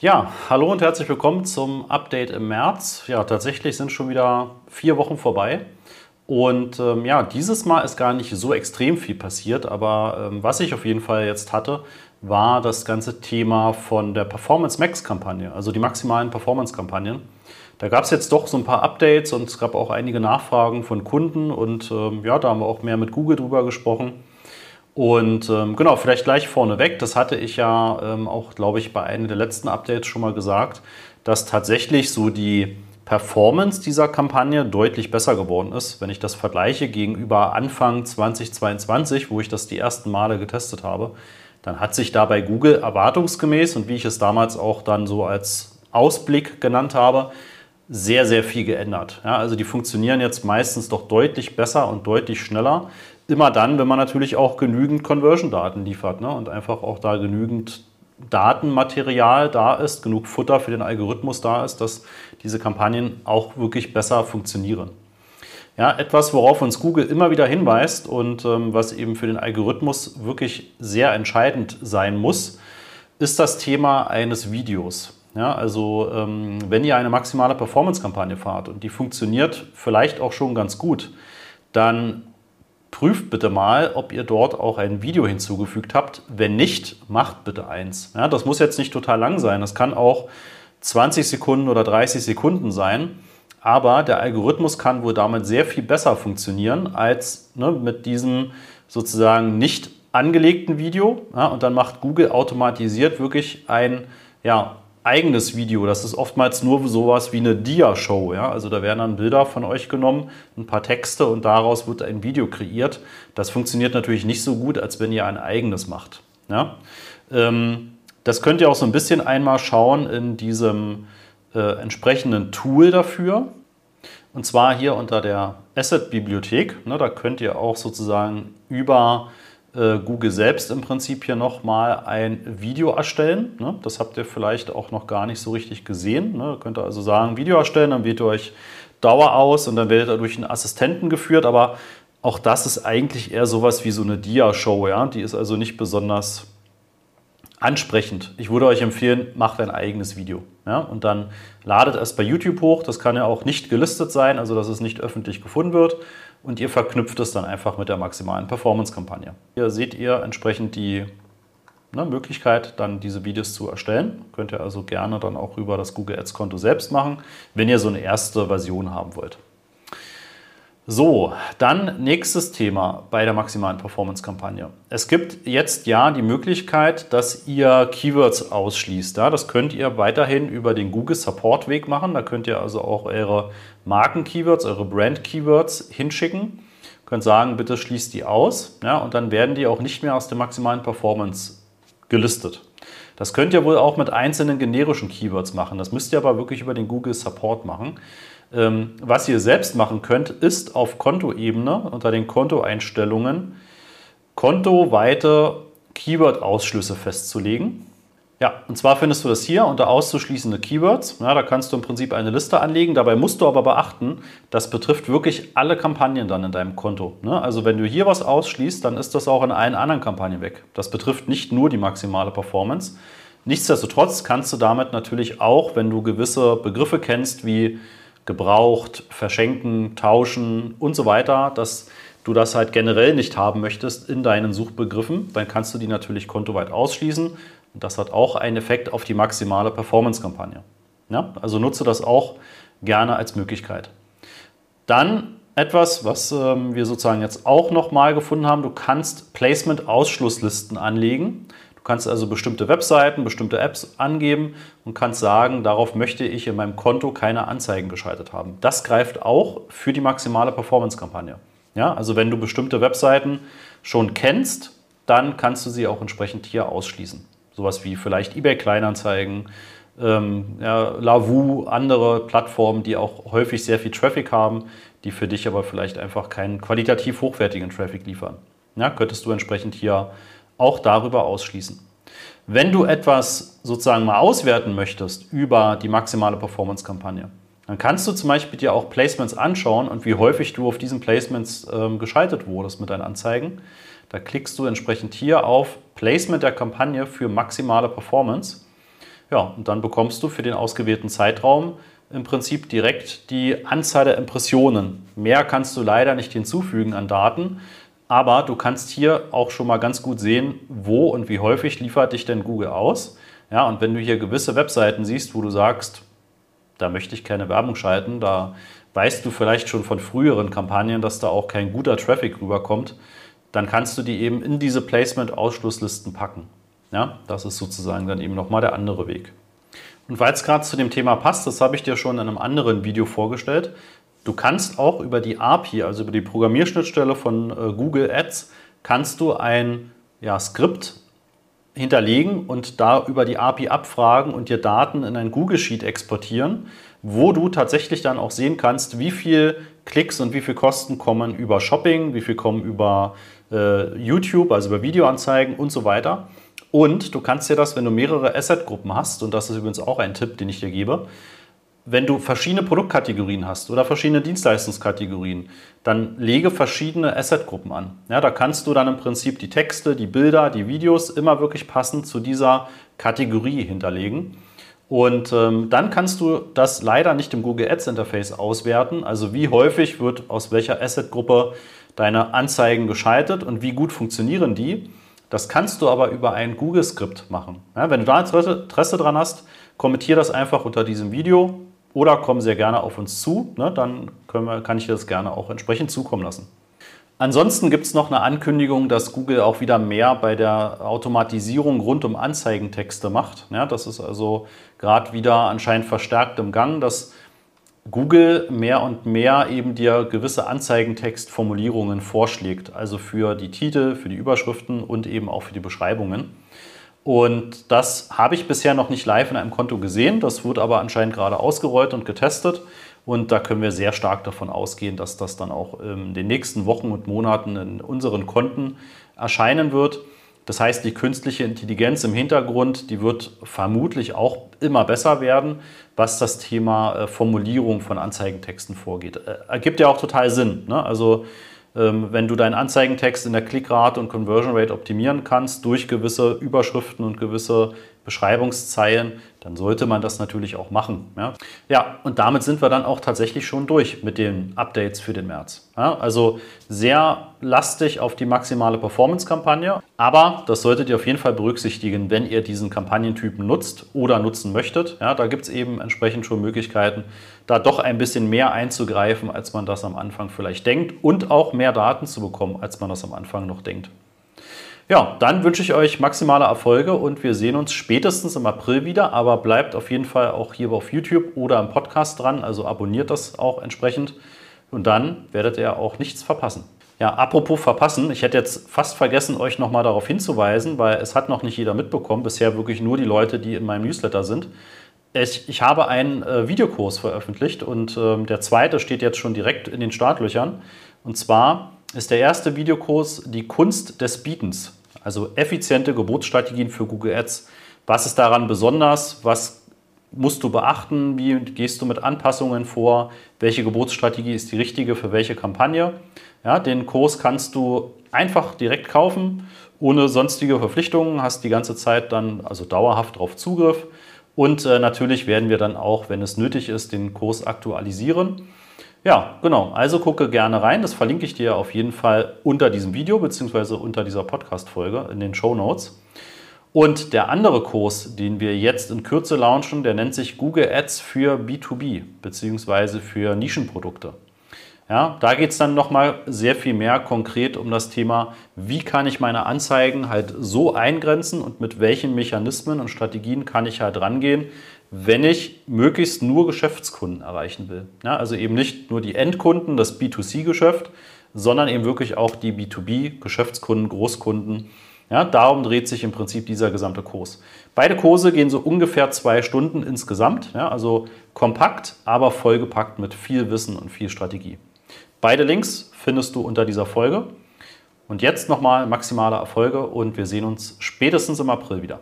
Ja, hallo und herzlich willkommen zum Update im März. Ja, tatsächlich sind schon wieder vier Wochen vorbei. Und ähm, ja, dieses Mal ist gar nicht so extrem viel passiert, aber ähm, was ich auf jeden Fall jetzt hatte, war das ganze Thema von der Performance Max Kampagne, also die maximalen Performance Kampagnen. Da gab es jetzt doch so ein paar Updates und es gab auch einige Nachfragen von Kunden und ähm, ja, da haben wir auch mehr mit Google drüber gesprochen. Und ähm, genau, vielleicht gleich vorneweg, das hatte ich ja ähm, auch, glaube ich, bei einem der letzten Updates schon mal gesagt, dass tatsächlich so die Performance dieser Kampagne deutlich besser geworden ist, wenn ich das vergleiche gegenüber Anfang 2022, wo ich das die ersten Male getestet habe. Dann hat sich da bei Google erwartungsgemäß und wie ich es damals auch dann so als Ausblick genannt habe, sehr, sehr viel geändert. Ja, also die funktionieren jetzt meistens doch deutlich besser und deutlich schneller. Immer dann, wenn man natürlich auch genügend Conversion-Daten liefert ne? und einfach auch da genügend Datenmaterial da ist, genug Futter für den Algorithmus da ist, dass diese Kampagnen auch wirklich besser funktionieren. Ja, etwas, worauf uns Google immer wieder hinweist und ähm, was eben für den Algorithmus wirklich sehr entscheidend sein muss, ist das Thema eines Videos. Ja, also ähm, wenn ihr eine maximale Performance-Kampagne fahrt und die funktioniert vielleicht auch schon ganz gut, dann prüft bitte mal, ob ihr dort auch ein Video hinzugefügt habt. Wenn nicht, macht bitte eins. Ja, das muss jetzt nicht total lang sein. Das kann auch 20 Sekunden oder 30 Sekunden sein. Aber der Algorithmus kann wohl damit sehr viel besser funktionieren als ne, mit diesem sozusagen nicht angelegten Video. Ja, und dann macht Google automatisiert wirklich ein ja, eigenes Video. Das ist oftmals nur sowas wie eine Dia-Show. Ja? Also da werden dann Bilder von euch genommen, ein paar Texte und daraus wird ein Video kreiert. Das funktioniert natürlich nicht so gut, als wenn ihr ein eigenes macht. Ja? Ähm, das könnt ihr auch so ein bisschen einmal schauen in diesem äh, entsprechenden Tool dafür. Und zwar hier unter der Asset-Bibliothek. Ne, da könnt ihr auch sozusagen über äh, Google selbst im Prinzip hier nochmal ein Video erstellen. Ne? Das habt ihr vielleicht auch noch gar nicht so richtig gesehen. Ne? Könnt ihr also sagen, Video erstellen, dann wählt ihr euch Dauer aus und dann werdet ihr durch einen Assistenten geführt. Aber auch das ist eigentlich eher sowas wie so eine Dia-Show. Ja? Die ist also nicht besonders ansprechend. Ich würde euch empfehlen, macht ein eigenes Video. Ja? Und dann ladet es bei YouTube hoch. Das kann ja auch nicht gelistet sein, also dass es nicht öffentlich gefunden wird und ihr verknüpft es dann einfach mit der maximalen Performance-Kampagne. Hier seht ihr entsprechend die ne, Möglichkeit, dann diese Videos zu erstellen. Könnt ihr also gerne dann auch über das Google Ads-Konto selbst machen, wenn ihr so eine erste Version haben wollt. So, dann nächstes Thema bei der maximalen Performance-Kampagne. Es gibt jetzt ja die Möglichkeit, dass ihr Keywords ausschließt. Ja, das könnt ihr weiterhin über den Google Support-Weg machen. Da könnt ihr also auch eure Marken-Keywords, eure Brand-Keywords hinschicken. Könnt sagen, bitte schließt die aus. Ja, und dann werden die auch nicht mehr aus der maximalen Performance gelistet. Das könnt ihr wohl auch mit einzelnen generischen Keywords machen. Das müsst ihr aber wirklich über den Google Support machen. Ähm, was ihr selbst machen könnt, ist auf Kontoebene unter den Kontoeinstellungen kontoweite Keyword-Ausschlüsse festzulegen. Ja, und zwar findest du das hier unter auszuschließende Keywords. Ja, da kannst du im Prinzip eine Liste anlegen. Dabei musst du aber beachten, das betrifft wirklich alle Kampagnen dann in deinem Konto. Ne? Also wenn du hier was ausschließt, dann ist das auch in allen anderen Kampagnen weg. Das betrifft nicht nur die maximale Performance. Nichtsdestotrotz kannst du damit natürlich auch, wenn du gewisse Begriffe kennst wie gebraucht, verschenken, tauschen und so weiter, dass du das halt generell nicht haben möchtest in deinen Suchbegriffen, dann kannst du die natürlich kontoweit ausschließen. Und das hat auch einen Effekt auf die maximale Performance-Kampagne. Ja, also nutze das auch gerne als Möglichkeit. Dann etwas, was ähm, wir sozusagen jetzt auch nochmal gefunden haben, du kannst Placement-Ausschlusslisten anlegen kannst also bestimmte Webseiten, bestimmte Apps angeben und kannst sagen, darauf möchte ich in meinem Konto keine Anzeigen geschaltet haben. Das greift auch für die maximale Performance-Kampagne. Ja, also wenn du bestimmte Webseiten schon kennst, dann kannst du sie auch entsprechend hier ausschließen. Sowas wie vielleicht eBay Kleinanzeigen, ähm, ja, Lavu, andere Plattformen, die auch häufig sehr viel Traffic haben, die für dich aber vielleicht einfach keinen qualitativ hochwertigen Traffic liefern. Ja, könntest du entsprechend hier auch darüber ausschließen. Wenn du etwas sozusagen mal auswerten möchtest über die maximale Performance-Kampagne, dann kannst du zum Beispiel dir auch Placements anschauen und wie häufig du auf diesen Placements ähm, geschaltet wurdest mit deinen Anzeigen. Da klickst du entsprechend hier auf Placement der Kampagne für maximale Performance. Ja, und dann bekommst du für den ausgewählten Zeitraum im Prinzip direkt die Anzahl der Impressionen. Mehr kannst du leider nicht hinzufügen an Daten, aber du kannst hier auch schon mal ganz gut sehen, wo und wie häufig liefert dich denn Google aus. Ja, und wenn du hier gewisse Webseiten siehst, wo du sagst, da möchte ich keine Werbung schalten, da weißt du vielleicht schon von früheren Kampagnen, dass da auch kein guter Traffic rüberkommt, dann kannst du die eben in diese Placement-Ausschlusslisten packen. Ja, das ist sozusagen dann eben nochmal der andere Weg. Und weil es gerade zu dem Thema passt, das habe ich dir schon in einem anderen Video vorgestellt, du kannst auch über die API, also über die Programmierschnittstelle von äh, Google Ads, kannst du ein ja, Skript hinterlegen und da über die API abfragen und dir Daten in ein Google Sheet exportieren, wo du tatsächlich dann auch sehen kannst, wie viel Klicks und wie viel Kosten kommen über Shopping, wie viel kommen über äh, YouTube, also über Videoanzeigen und so weiter. Und du kannst dir das, wenn du mehrere Asset-Gruppen hast, und das ist übrigens auch ein Tipp, den ich dir gebe, wenn du verschiedene Produktkategorien hast oder verschiedene Dienstleistungskategorien, dann lege verschiedene Asset-Gruppen an. Ja, da kannst du dann im Prinzip die Texte, die Bilder, die Videos immer wirklich passend zu dieser Kategorie hinterlegen. Und ähm, dann kannst du das leider nicht im Google Ads Interface auswerten. Also wie häufig wird aus welcher Asset-Gruppe deine Anzeigen geschaltet und wie gut funktionieren die. Das kannst du aber über ein Google-Skript machen. Ja, wenn du da Interesse dran hast, kommentier das einfach unter diesem Video oder komm sehr gerne auf uns zu. Ne, dann wir, kann ich dir das gerne auch entsprechend zukommen lassen. Ansonsten gibt es noch eine Ankündigung, dass Google auch wieder mehr bei der Automatisierung rund um Anzeigentexte macht. Ja, das ist also gerade wieder anscheinend verstärkt im Gang, dass Google mehr und mehr eben dir gewisse Anzeigentextformulierungen vorschlägt, also für die Titel, für die Überschriften und eben auch für die Beschreibungen. Und das habe ich bisher noch nicht live in einem Konto gesehen, das wird aber anscheinend gerade ausgerollt und getestet. Und da können wir sehr stark davon ausgehen, dass das dann auch in den nächsten Wochen und Monaten in unseren Konten erscheinen wird. Das heißt, die künstliche Intelligenz im Hintergrund, die wird vermutlich auch immer besser werden, was das Thema äh, Formulierung von Anzeigentexten vorgeht. Äh, ergibt ja auch total Sinn. Ne? Also ähm, wenn du deinen Anzeigentext in der Klickrate und Conversion Rate optimieren kannst durch gewisse Überschriften und gewisse Beschreibungszeilen, dann sollte man das natürlich auch machen. Ja, ja und damit sind wir dann auch tatsächlich schon durch mit den Updates für den März. Ja, also sehr lastig auf die maximale Performance-Kampagne, aber das solltet ihr auf jeden Fall berücksichtigen, wenn ihr diesen Kampagnentypen nutzt oder nutzen möchtet. Ja, da gibt es eben entsprechend schon Möglichkeiten, da doch ein bisschen mehr einzugreifen, als man das am Anfang vielleicht denkt und auch mehr Daten zu bekommen, als man das am Anfang noch denkt. Ja, dann wünsche ich euch maximale Erfolge und wir sehen uns spätestens im April wieder. Aber bleibt auf jeden Fall auch hier auf YouTube oder im Podcast dran. Also abonniert das auch entsprechend. Und dann werdet ihr auch nichts verpassen. Ja, apropos verpassen, ich hätte jetzt fast vergessen, euch nochmal darauf hinzuweisen, weil es hat noch nicht jeder mitbekommen, bisher wirklich nur die Leute, die in meinem Newsletter sind. Ich, ich habe einen äh, Videokurs veröffentlicht und äh, der zweite steht jetzt schon direkt in den Startlöchern. Und zwar ist der erste Videokurs die Kunst des Bietens. Also effiziente Geburtsstrategien für Google Ads. Was ist daran besonders? Was musst du beachten? Wie gehst du mit Anpassungen vor? Welche Geburtsstrategie ist die richtige für welche Kampagne? Ja, den Kurs kannst du einfach direkt kaufen, ohne sonstige Verpflichtungen, hast die ganze Zeit dann also dauerhaft darauf Zugriff. Und äh, natürlich werden wir dann auch, wenn es nötig ist, den Kurs aktualisieren. Ja, genau. Also gucke gerne rein. Das verlinke ich dir auf jeden Fall unter diesem Video bzw. unter dieser Podcast-Folge in den Show Notes. Und der andere Kurs, den wir jetzt in Kürze launchen, der nennt sich Google Ads für B2B bzw. für Nischenprodukte. Ja, da geht es dann nochmal sehr viel mehr konkret um das Thema, wie kann ich meine Anzeigen halt so eingrenzen und mit welchen Mechanismen und Strategien kann ich halt rangehen, wenn ich möglichst nur Geschäftskunden erreichen will. Ja, also eben nicht nur die Endkunden, das B2C-Geschäft, sondern eben wirklich auch die B2B-Geschäftskunden, Großkunden. Ja, darum dreht sich im Prinzip dieser gesamte Kurs. Beide Kurse gehen so ungefähr zwei Stunden insgesamt, ja, also kompakt, aber vollgepackt mit viel Wissen und viel Strategie. Beide Links findest du unter dieser Folge. Und jetzt nochmal maximale Erfolge und wir sehen uns spätestens im April wieder.